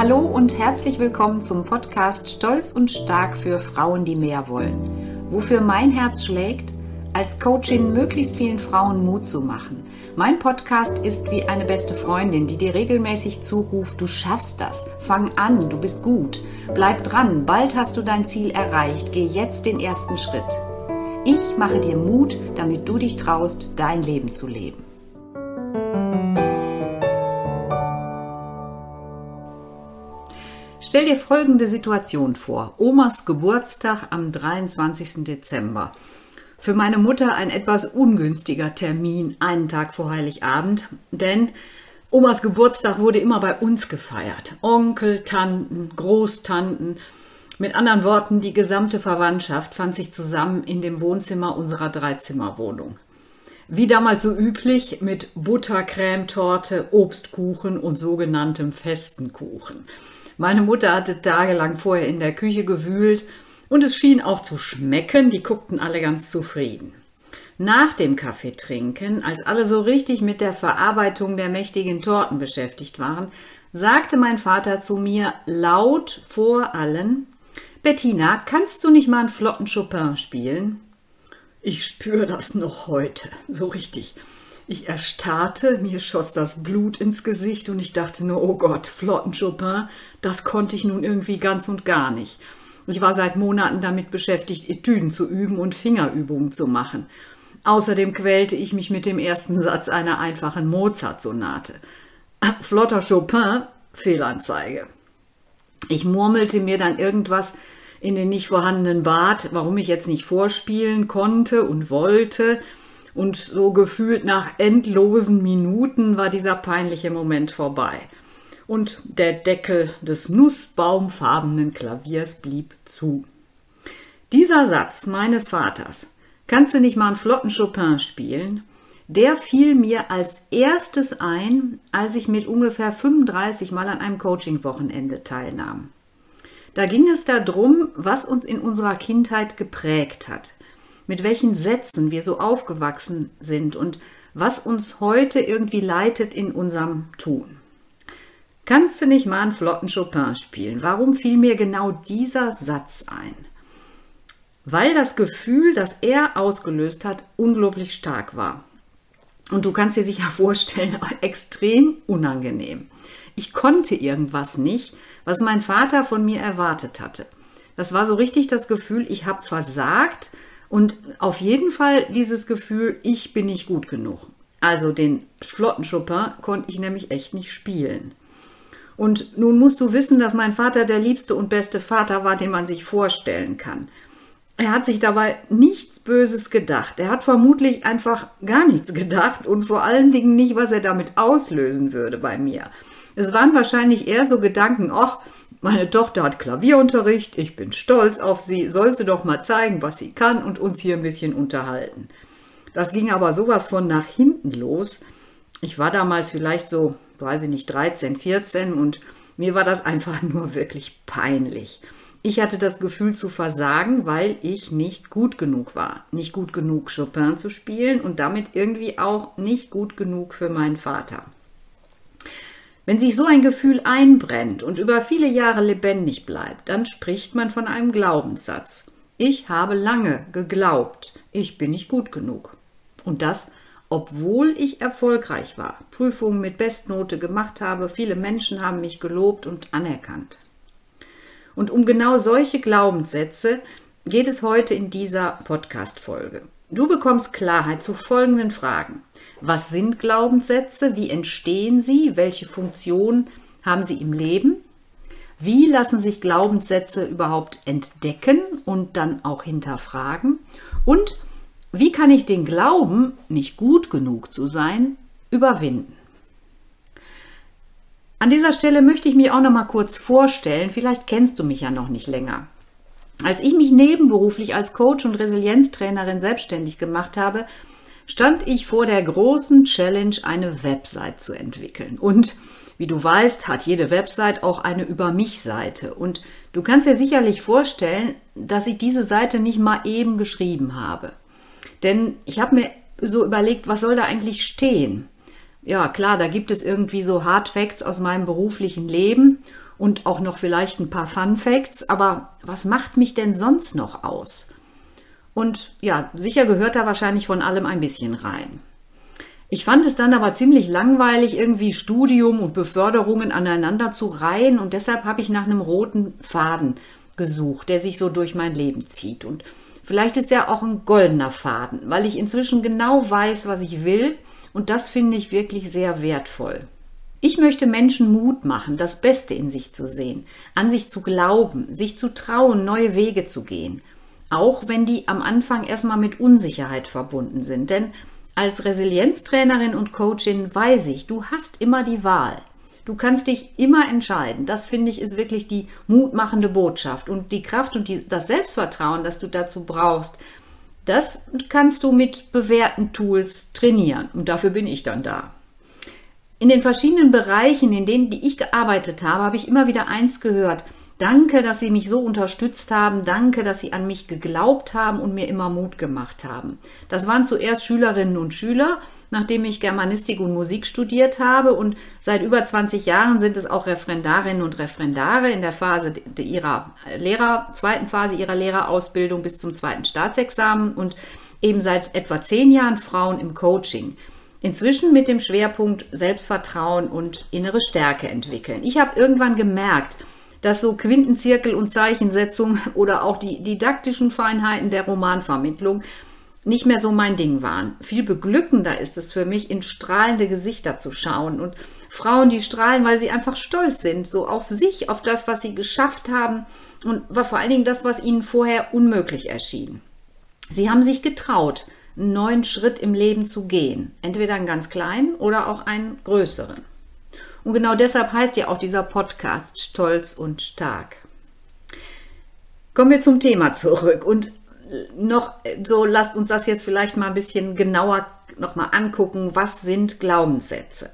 Hallo und herzlich willkommen zum Podcast Stolz und Stark für Frauen, die mehr wollen. Wofür mein Herz schlägt, als Coachin möglichst vielen Frauen Mut zu machen. Mein Podcast ist wie eine beste Freundin, die dir regelmäßig zuruft, du schaffst das, fang an, du bist gut, bleib dran, bald hast du dein Ziel erreicht, geh jetzt den ersten Schritt. Ich mache dir Mut, damit du dich traust, dein Leben zu leben. Stell dir folgende Situation vor. Omas Geburtstag am 23. Dezember. Für meine Mutter ein etwas ungünstiger Termin, einen Tag vor Heiligabend, denn Omas Geburtstag wurde immer bei uns gefeiert. Onkel, Tanten, Großtanten, mit anderen Worten, die gesamte Verwandtschaft fand sich zusammen in dem Wohnzimmer unserer Dreizimmerwohnung. Wie damals so üblich mit Buttercremetorte, Obstkuchen und sogenanntem festen Kuchen. Meine Mutter hatte tagelang vorher in der Küche gewühlt und es schien auch zu schmecken, die guckten alle ganz zufrieden. Nach dem Kaffeetrinken, als alle so richtig mit der Verarbeitung der mächtigen Torten beschäftigt waren, sagte mein Vater zu mir laut vor allen, Bettina, kannst du nicht mal einen flotten Chopin spielen? Ich spüre das noch heute, so richtig. Ich erstarrte, mir schoss das Blut ins Gesicht und ich dachte nur, oh Gott, flotten Chopin, das konnte ich nun irgendwie ganz und gar nicht. Ich war seit Monaten damit beschäftigt, Etüden zu üben und Fingerübungen zu machen. Außerdem quälte ich mich mit dem ersten Satz einer einfachen Mozart-Sonate. Flotter Chopin, Fehlanzeige. Ich murmelte mir dann irgendwas in den nicht vorhandenen Bart, warum ich jetzt nicht vorspielen konnte und wollte, und so gefühlt nach endlosen Minuten war dieser peinliche Moment vorbei. Und der Deckel des nussbaumfarbenen Klaviers blieb zu. Dieser Satz meines Vaters, kannst du nicht mal einen flotten Chopin spielen? Der fiel mir als erstes ein, als ich mit ungefähr 35 Mal an einem Coaching-Wochenende teilnahm. Da ging es darum, was uns in unserer Kindheit geprägt hat mit welchen Sätzen wir so aufgewachsen sind und was uns heute irgendwie leitet in unserem Tun. Kannst du nicht mal einen flotten Chopin spielen? Warum fiel mir genau dieser Satz ein? Weil das Gefühl, das er ausgelöst hat, unglaublich stark war. Und du kannst dir sicher vorstellen, extrem unangenehm. Ich konnte irgendwas nicht, was mein Vater von mir erwartet hatte. Das war so richtig das Gefühl, ich habe versagt und auf jeden Fall dieses Gefühl, ich bin nicht gut genug. Also den flotten Chopin konnte ich nämlich echt nicht spielen. Und nun musst du wissen, dass mein Vater der liebste und beste Vater war, den man sich vorstellen kann. Er hat sich dabei nichts Böses gedacht. Er hat vermutlich einfach gar nichts gedacht und vor allen Dingen nicht, was er damit auslösen würde bei mir. Es waren wahrscheinlich eher so Gedanken, ach, meine Tochter hat Klavierunterricht, ich bin stolz auf sie, soll sie doch mal zeigen, was sie kann und uns hier ein bisschen unterhalten. Das ging aber sowas von nach hinten los. Ich war damals vielleicht so, weiß ich nicht, 13, 14 und mir war das einfach nur wirklich peinlich. Ich hatte das Gefühl zu versagen, weil ich nicht gut genug war. Nicht gut genug Chopin zu spielen und damit irgendwie auch nicht gut genug für meinen Vater. Wenn sich so ein Gefühl einbrennt und über viele Jahre lebendig bleibt, dann spricht man von einem Glaubenssatz. Ich habe lange geglaubt, ich bin nicht gut genug. Und das, obwohl ich erfolgreich war, Prüfungen mit Bestnote gemacht habe, viele Menschen haben mich gelobt und anerkannt. Und um genau solche Glaubenssätze geht es heute in dieser Podcast-Folge. Du bekommst Klarheit zu folgenden Fragen. Was sind Glaubenssätze? Wie entstehen sie? Welche Funktion haben sie im Leben? Wie lassen sich Glaubenssätze überhaupt entdecken und dann auch hinterfragen? Und wie kann ich den Glauben, nicht gut genug zu sein, überwinden? An dieser Stelle möchte ich mich auch noch mal kurz vorstellen. Vielleicht kennst du mich ja noch nicht länger. Als ich mich nebenberuflich als Coach und Resilienztrainerin selbstständig gemacht habe, stand ich vor der großen Challenge, eine Website zu entwickeln. Und wie du weißt, hat jede Website auch eine Über mich Seite. Und du kannst dir sicherlich vorstellen, dass ich diese Seite nicht mal eben geschrieben habe. Denn ich habe mir so überlegt, was soll da eigentlich stehen? Ja, klar, da gibt es irgendwie so Hard Facts aus meinem beruflichen Leben und auch noch vielleicht ein paar Fun Facts, aber was macht mich denn sonst noch aus? Und ja, sicher gehört da wahrscheinlich von allem ein bisschen rein. Ich fand es dann aber ziemlich langweilig, irgendwie Studium und Beförderungen aneinander zu reihen und deshalb habe ich nach einem roten Faden gesucht, der sich so durch mein Leben zieht. Und vielleicht ist er auch ein goldener Faden, weil ich inzwischen genau weiß, was ich will und das finde ich wirklich sehr wertvoll. Ich möchte Menschen Mut machen, das Beste in sich zu sehen, an sich zu glauben, sich zu trauen, neue Wege zu gehen. Auch wenn die am Anfang erstmal mit Unsicherheit verbunden sind. Denn als Resilienztrainerin und Coachin weiß ich, du hast immer die Wahl. Du kannst dich immer entscheiden. Das finde ich ist wirklich die mutmachende Botschaft. Und die Kraft und die, das Selbstvertrauen, das du dazu brauchst, das kannst du mit bewährten Tools trainieren. Und dafür bin ich dann da. In den verschiedenen Bereichen, in denen die ich gearbeitet habe, habe ich immer wieder eins gehört. Danke, dass Sie mich so unterstützt haben. Danke, dass Sie an mich geglaubt haben und mir immer Mut gemacht haben. Das waren zuerst Schülerinnen und Schüler, nachdem ich Germanistik und Musik studiert habe. Und seit über 20 Jahren sind es auch Referendarinnen und Referendare in der Phase ihrer Lehrer, zweiten Phase ihrer Lehrerausbildung bis zum zweiten Staatsexamen und eben seit etwa zehn Jahren Frauen im Coaching. Inzwischen mit dem Schwerpunkt Selbstvertrauen und innere Stärke entwickeln. Ich habe irgendwann gemerkt, dass so Quintenzirkel und Zeichensetzung oder auch die didaktischen Feinheiten der Romanvermittlung nicht mehr so mein Ding waren. Viel beglückender ist es für mich, in strahlende Gesichter zu schauen und Frauen, die strahlen, weil sie einfach stolz sind, so auf sich, auf das, was sie geschafft haben und vor allen Dingen das, was ihnen vorher unmöglich erschien. Sie haben sich getraut, einen neuen Schritt im Leben zu gehen. Entweder einen ganz kleinen oder auch einen größeren. Und genau deshalb heißt ja auch dieser Podcast Stolz und Stark. Kommen wir zum Thema zurück und noch so lasst uns das jetzt vielleicht mal ein bisschen genauer noch mal angucken, was sind Glaubenssätze?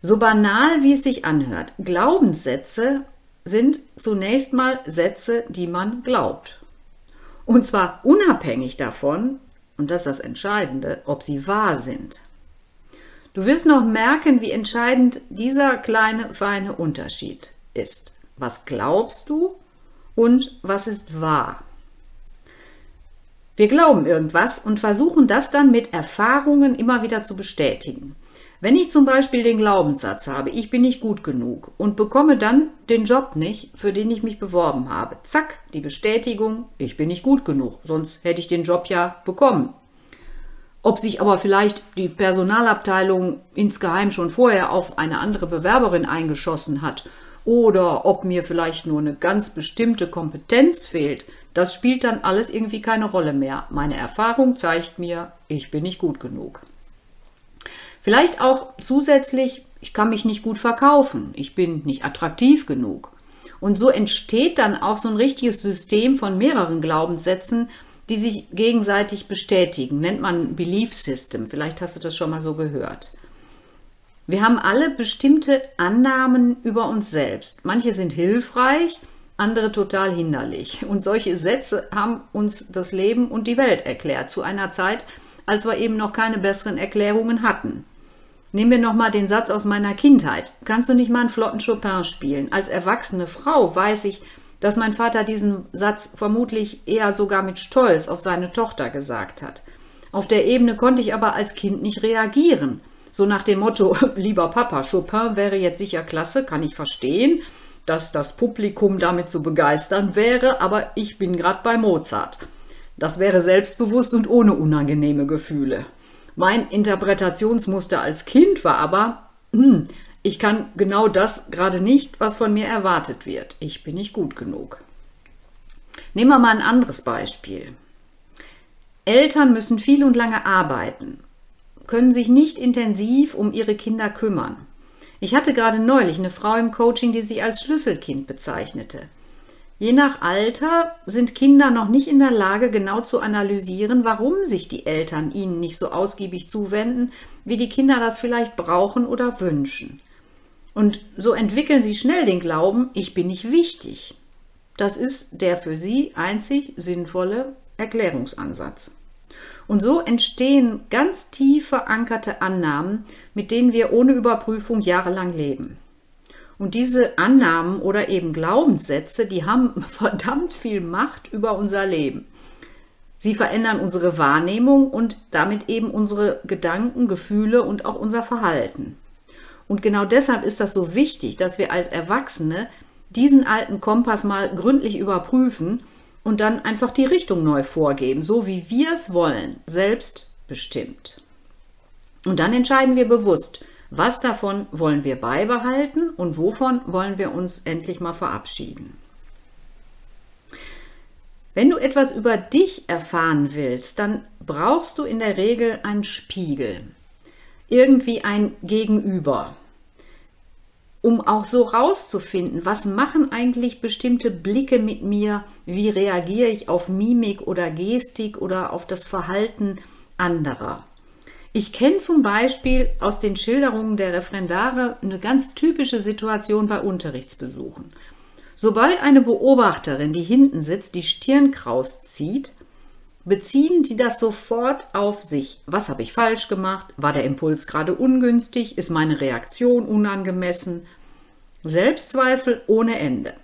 So banal wie es sich anhört, Glaubenssätze sind zunächst mal Sätze, die man glaubt. Und zwar unabhängig davon, und das ist das Entscheidende, ob sie wahr sind. Du wirst noch merken, wie entscheidend dieser kleine, feine Unterschied ist. Was glaubst du und was ist wahr? Wir glauben irgendwas und versuchen das dann mit Erfahrungen immer wieder zu bestätigen. Wenn ich zum Beispiel den Glaubenssatz habe, ich bin nicht gut genug und bekomme dann den Job nicht, für den ich mich beworben habe, zack, die Bestätigung, ich bin nicht gut genug, sonst hätte ich den Job ja bekommen. Ob sich aber vielleicht die Personalabteilung insgeheim schon vorher auf eine andere Bewerberin eingeschossen hat oder ob mir vielleicht nur eine ganz bestimmte Kompetenz fehlt, das spielt dann alles irgendwie keine Rolle mehr. Meine Erfahrung zeigt mir, ich bin nicht gut genug. Vielleicht auch zusätzlich, ich kann mich nicht gut verkaufen, ich bin nicht attraktiv genug. Und so entsteht dann auch so ein richtiges System von mehreren Glaubenssätzen, die sich gegenseitig bestätigen. Nennt man Belief System. Vielleicht hast du das schon mal so gehört. Wir haben alle bestimmte Annahmen über uns selbst. Manche sind hilfreich, andere total hinderlich. Und solche Sätze haben uns das Leben und die Welt erklärt, zu einer Zeit, als wir eben noch keine besseren Erklärungen hatten. Nehmen wir nochmal den Satz aus meiner Kindheit. Kannst du nicht mal einen flotten Chopin spielen? Als erwachsene Frau weiß ich, dass mein Vater diesen Satz vermutlich eher sogar mit Stolz auf seine Tochter gesagt hat. Auf der Ebene konnte ich aber als Kind nicht reagieren. So nach dem Motto, lieber Papa, Chopin wäre jetzt sicher klasse, kann ich verstehen, dass das Publikum damit zu begeistern wäre, aber ich bin gerade bei Mozart. Das wäre selbstbewusst und ohne unangenehme Gefühle. Mein Interpretationsmuster als Kind war aber, hm, ich kann genau das gerade nicht, was von mir erwartet wird. Ich bin nicht gut genug. Nehmen wir mal ein anderes Beispiel. Eltern müssen viel und lange arbeiten, können sich nicht intensiv um ihre Kinder kümmern. Ich hatte gerade neulich eine Frau im Coaching, die sich als Schlüsselkind bezeichnete. Je nach Alter sind Kinder noch nicht in der Lage, genau zu analysieren, warum sich die Eltern ihnen nicht so ausgiebig zuwenden, wie die Kinder das vielleicht brauchen oder wünschen. Und so entwickeln sie schnell den Glauben, ich bin nicht wichtig. Das ist der für sie einzig sinnvolle Erklärungsansatz. Und so entstehen ganz tief verankerte Annahmen, mit denen wir ohne Überprüfung jahrelang leben. Und diese Annahmen oder eben Glaubenssätze, die haben verdammt viel Macht über unser Leben. Sie verändern unsere Wahrnehmung und damit eben unsere Gedanken, Gefühle und auch unser Verhalten. Und genau deshalb ist das so wichtig, dass wir als Erwachsene diesen alten Kompass mal gründlich überprüfen und dann einfach die Richtung neu vorgeben, so wie wir es wollen, selbstbestimmt. Und dann entscheiden wir bewusst, was davon wollen wir beibehalten und wovon wollen wir uns endlich mal verabschieden. Wenn du etwas über dich erfahren willst, dann brauchst du in der Regel einen Spiegel, irgendwie ein Gegenüber, um auch so rauszufinden, was machen eigentlich bestimmte Blicke mit mir, wie reagiere ich auf Mimik oder Gestik oder auf das Verhalten anderer. Ich kenne zum Beispiel aus den Schilderungen der Referendare eine ganz typische Situation bei Unterrichtsbesuchen. Sobald eine Beobachterin, die hinten sitzt, die Stirn kraus zieht, beziehen die das sofort auf sich. Was habe ich falsch gemacht? War der Impuls gerade ungünstig? Ist meine Reaktion unangemessen? Selbstzweifel ohne Ende.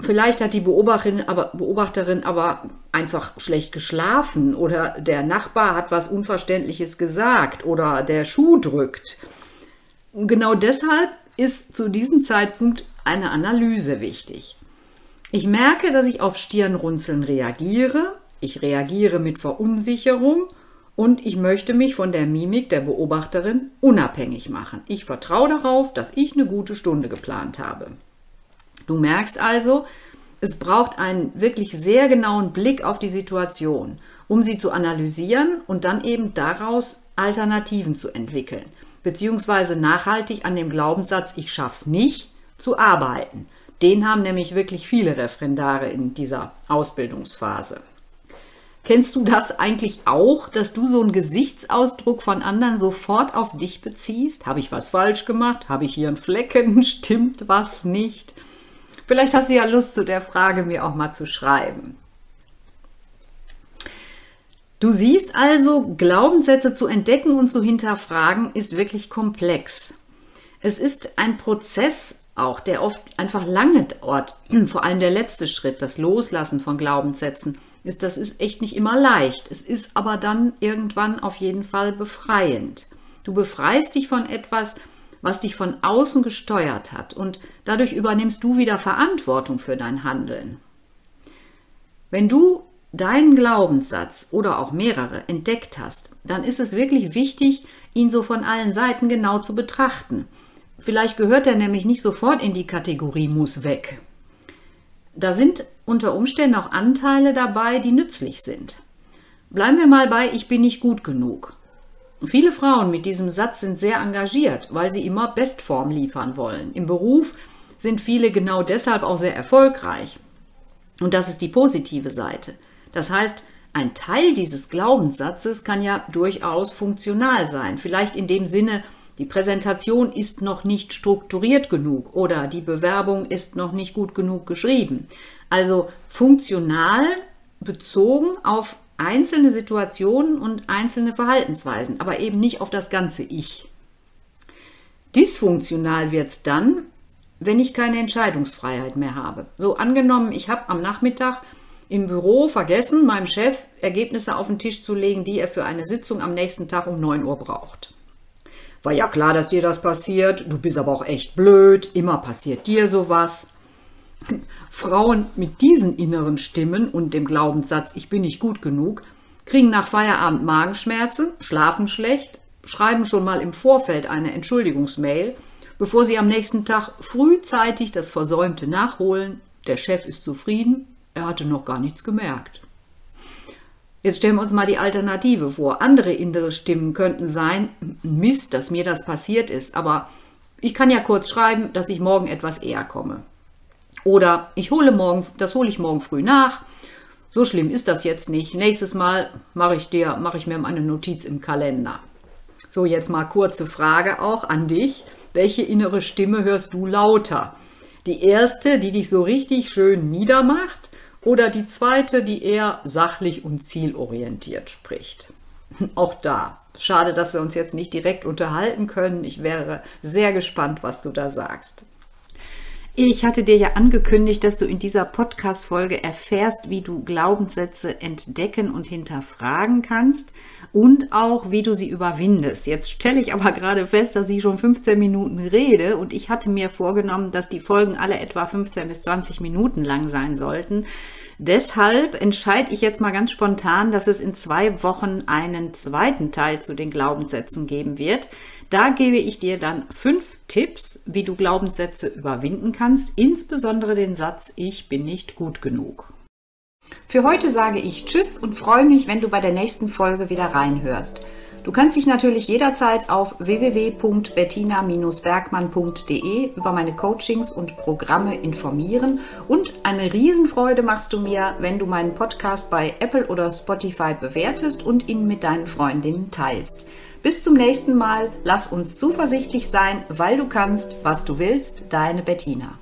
Vielleicht hat die Beobachterin aber, Beobachterin aber einfach schlecht geschlafen oder der Nachbar hat was Unverständliches gesagt oder der Schuh drückt. Genau deshalb ist zu diesem Zeitpunkt eine Analyse wichtig. Ich merke, dass ich auf Stirnrunzeln reagiere. Ich reagiere mit Verunsicherung und ich möchte mich von der Mimik der Beobachterin unabhängig machen. Ich vertraue darauf, dass ich eine gute Stunde geplant habe. Du merkst also, es braucht einen wirklich sehr genauen Blick auf die Situation, um sie zu analysieren und dann eben daraus Alternativen zu entwickeln, beziehungsweise nachhaltig an dem Glaubenssatz, ich schaff's nicht, zu arbeiten. Den haben nämlich wirklich viele Referendare in dieser Ausbildungsphase. Kennst du das eigentlich auch, dass du so einen Gesichtsausdruck von anderen sofort auf dich beziehst? Habe ich was falsch gemacht? Habe ich hier einen Flecken? Stimmt was nicht? Vielleicht hast du ja Lust, zu der Frage mir auch mal zu schreiben. Du siehst also, Glaubenssätze zu entdecken und zu hinterfragen ist wirklich komplex. Es ist ein Prozess auch, der oft einfach lange dauert. Vor allem der letzte Schritt, das Loslassen von Glaubenssätzen, ist, das ist echt nicht immer leicht. Es ist aber dann irgendwann auf jeden Fall befreiend. Du befreist dich von etwas, was dich von außen gesteuert hat und dadurch übernimmst du wieder Verantwortung für dein Handeln. Wenn du deinen Glaubenssatz oder auch mehrere entdeckt hast, dann ist es wirklich wichtig, ihn so von allen Seiten genau zu betrachten. Vielleicht gehört er nämlich nicht sofort in die Kategorie muss weg. Da sind unter Umständen auch Anteile dabei, die nützlich sind. Bleiben wir mal bei Ich bin nicht gut genug. Viele Frauen mit diesem Satz sind sehr engagiert, weil sie immer Bestform liefern wollen. Im Beruf sind viele genau deshalb auch sehr erfolgreich. Und das ist die positive Seite. Das heißt, ein Teil dieses Glaubenssatzes kann ja durchaus funktional sein. Vielleicht in dem Sinne, die Präsentation ist noch nicht strukturiert genug oder die Bewerbung ist noch nicht gut genug geschrieben. Also funktional bezogen auf einzelne Situationen und einzelne Verhaltensweisen, aber eben nicht auf das ganze Ich. Dysfunktional wird es dann, wenn ich keine Entscheidungsfreiheit mehr habe. So angenommen, ich habe am Nachmittag im Büro vergessen, meinem Chef Ergebnisse auf den Tisch zu legen, die er für eine Sitzung am nächsten Tag um 9 Uhr braucht. War ja klar, dass dir das passiert, du bist aber auch echt blöd, immer passiert dir sowas. Frauen mit diesen inneren Stimmen und dem Glaubenssatz, ich bin nicht gut genug, kriegen nach Feierabend Magenschmerzen, schlafen schlecht, schreiben schon mal im Vorfeld eine Entschuldigungsmail, bevor sie am nächsten Tag frühzeitig das Versäumte nachholen. Der Chef ist zufrieden, er hatte noch gar nichts gemerkt. Jetzt stellen wir uns mal die Alternative vor. Andere innere Stimmen könnten sein, Mist, dass mir das passiert ist, aber ich kann ja kurz schreiben, dass ich morgen etwas eher komme. Oder ich hole morgen, das hole ich morgen früh nach. So schlimm ist das jetzt nicht. Nächstes Mal mache ich dir, mache ich mir eine Notiz im Kalender. So, jetzt mal kurze Frage auch an dich. Welche innere Stimme hörst du lauter? Die erste, die dich so richtig schön niedermacht, oder die zweite, die eher sachlich und zielorientiert spricht? Auch da. Schade, dass wir uns jetzt nicht direkt unterhalten können. Ich wäre sehr gespannt, was du da sagst. Ich hatte dir ja angekündigt, dass du in dieser Podcast-Folge erfährst, wie du Glaubenssätze entdecken und hinterfragen kannst und auch, wie du sie überwindest. Jetzt stelle ich aber gerade fest, dass ich schon 15 Minuten rede und ich hatte mir vorgenommen, dass die Folgen alle etwa 15 bis 20 Minuten lang sein sollten. Deshalb entscheide ich jetzt mal ganz spontan, dass es in zwei Wochen einen zweiten Teil zu den Glaubenssätzen geben wird. Da gebe ich dir dann fünf Tipps, wie du Glaubenssätze überwinden kannst, insbesondere den Satz Ich bin nicht gut genug. Für heute sage ich Tschüss und freue mich, wenn du bei der nächsten Folge wieder reinhörst. Du kannst dich natürlich jederzeit auf www.bettina-bergmann.de über meine Coachings und Programme informieren und eine Riesenfreude machst du mir, wenn du meinen Podcast bei Apple oder Spotify bewertest und ihn mit deinen Freundinnen teilst. Bis zum nächsten Mal, lass uns zuversichtlich sein, weil du kannst, was du willst, deine Bettina.